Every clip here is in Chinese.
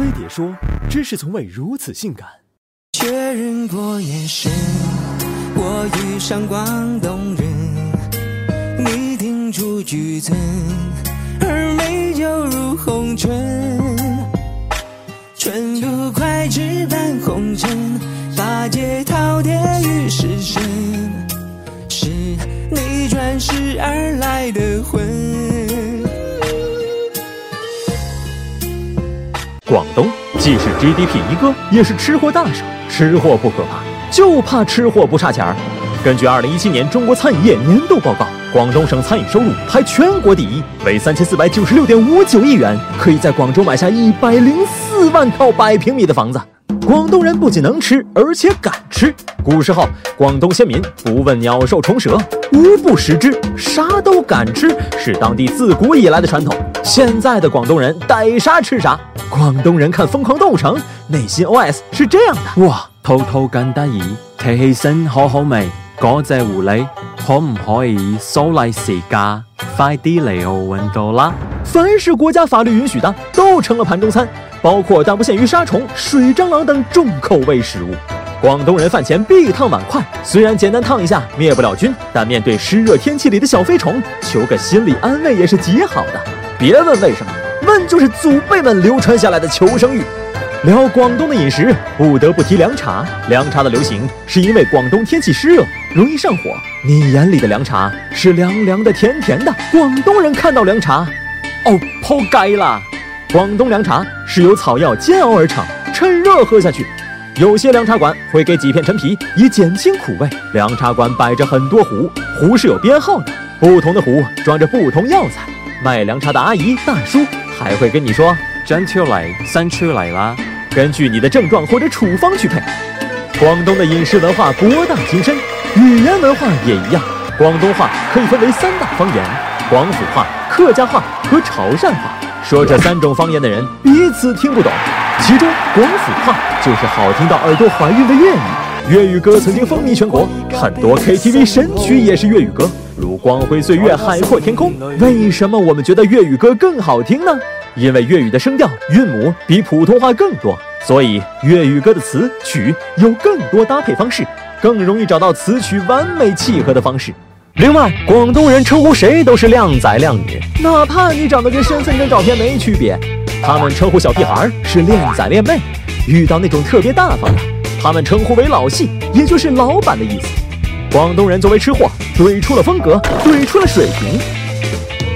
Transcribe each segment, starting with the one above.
飞碟说，知识从未如此性感。确认过眼神，我遇上广东人，你停住句尊，而美酒如红唇，春度快枝伴红尘，八戒饕餮与时神，是你转世而来的魂。既是 GDP 一哥，也是吃货大省。吃货不可怕，就怕吃货不差钱儿。根据二零一七年中国餐饮业年度报告，广东省餐饮收入排全国第一，为三千四百九十六点五九亿元，可以在广州买下一百零四万套百平米的房子。广东人不仅能吃，而且敢吃。古时候，广东先民不问鸟兽虫蛇，无不食之，啥都敢吃，是当地自古以来的传统。现在的广东人逮啥吃啥。广东人看《疯狂动物城》，内心 OS 是这样的：哇，套套咁得意，睇起身好好味。嗰隻狐狸可唔可以收嚟食噶？快啲嚟我揾到啦！凡是国家法律允许的，都成了盘中餐，包括但不限于沙虫、水蟑螂等重口味食物。广东人饭前必烫碗筷，虽然简单烫一下灭不了菌，但面对湿热天气里的小飞虫，求个心理安慰也是极好的。别问为什么，问就是祖辈们流传下来的求生欲。聊广东的饮食，不得不提凉茶。凉茶的流行是因为广东天气湿热，容易上火。你眼里的凉茶是凉凉的、甜甜的，广东人看到凉茶，哦，抛街啦！广东凉茶是由草药煎熬而成，趁热喝下去。有些凉茶馆会给几片陈皮，以减轻苦味。凉茶馆摆着很多壶，壶是有编号的，不同的壶装着不同药材。卖凉茶的阿姨大叔还会跟你说：“真出来，三出来啦。”根据你的症状或者处方去配。广东的饮食文化博大精深，语言文化也一样。广东话可以分为三大方言：广府话、客家话和潮汕话。说这三种方言的人彼此听不懂。其中广府话就是好听到耳朵怀孕的粤语。粤语歌曾经风靡全国，很多 KTV 神曲也是粤语歌，如《光辉岁月》《海阔天空》。为什么我们觉得粤语歌更好听呢？因为粤语的声调韵母比普通话更多，所以粤语歌的词曲有更多搭配方式，更容易找到词曲完美契合的方式。另外，广东人称呼谁都是靓仔靓女，哪怕你长得跟身份证照片没区别。他们称呼小屁孩是靓仔靓妹，遇到那种特别大方的，他们称呼为老细，也就是老板的意思。广东人作为吃货，怼出了风格，怼出了水平。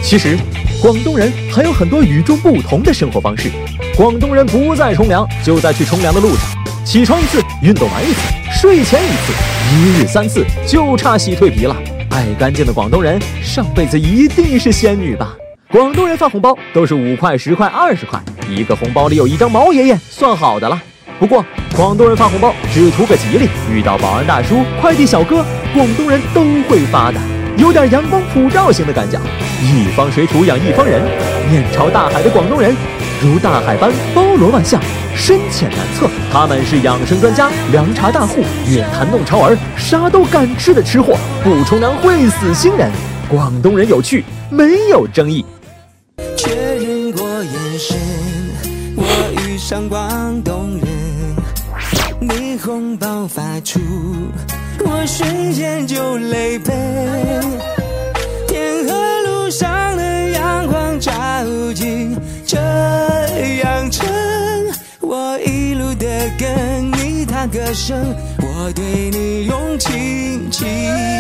其实。广东人还有很多与众不同的生活方式。广东人不再冲凉，就在去冲凉的路上。起床一次，运动完一次，睡前一次，一日三次，就差洗蜕皮了。爱干净的广东人，上辈子一定是仙女吧？广东人发红包都是五块、十块、二十块，一个红包里有一张毛爷爷，算好的了。不过，广东人发红包只图个吉利，遇到保安大叔、快递小哥，广东人都会发的。有点阳光普照型的感觉，一方水土养一方人，面朝大海的广东人，如大海般包罗万象，深浅难测。他们是养生专家、凉茶大户、月坛弄潮儿，啥都敢吃的吃货，不冲凉会死星人。广东人有趣，没有争议。确认过眼神，我遇上广东人，霓虹爆发出。我瞬间就泪奔，天河路上的阳光照进这生，我对你用情情。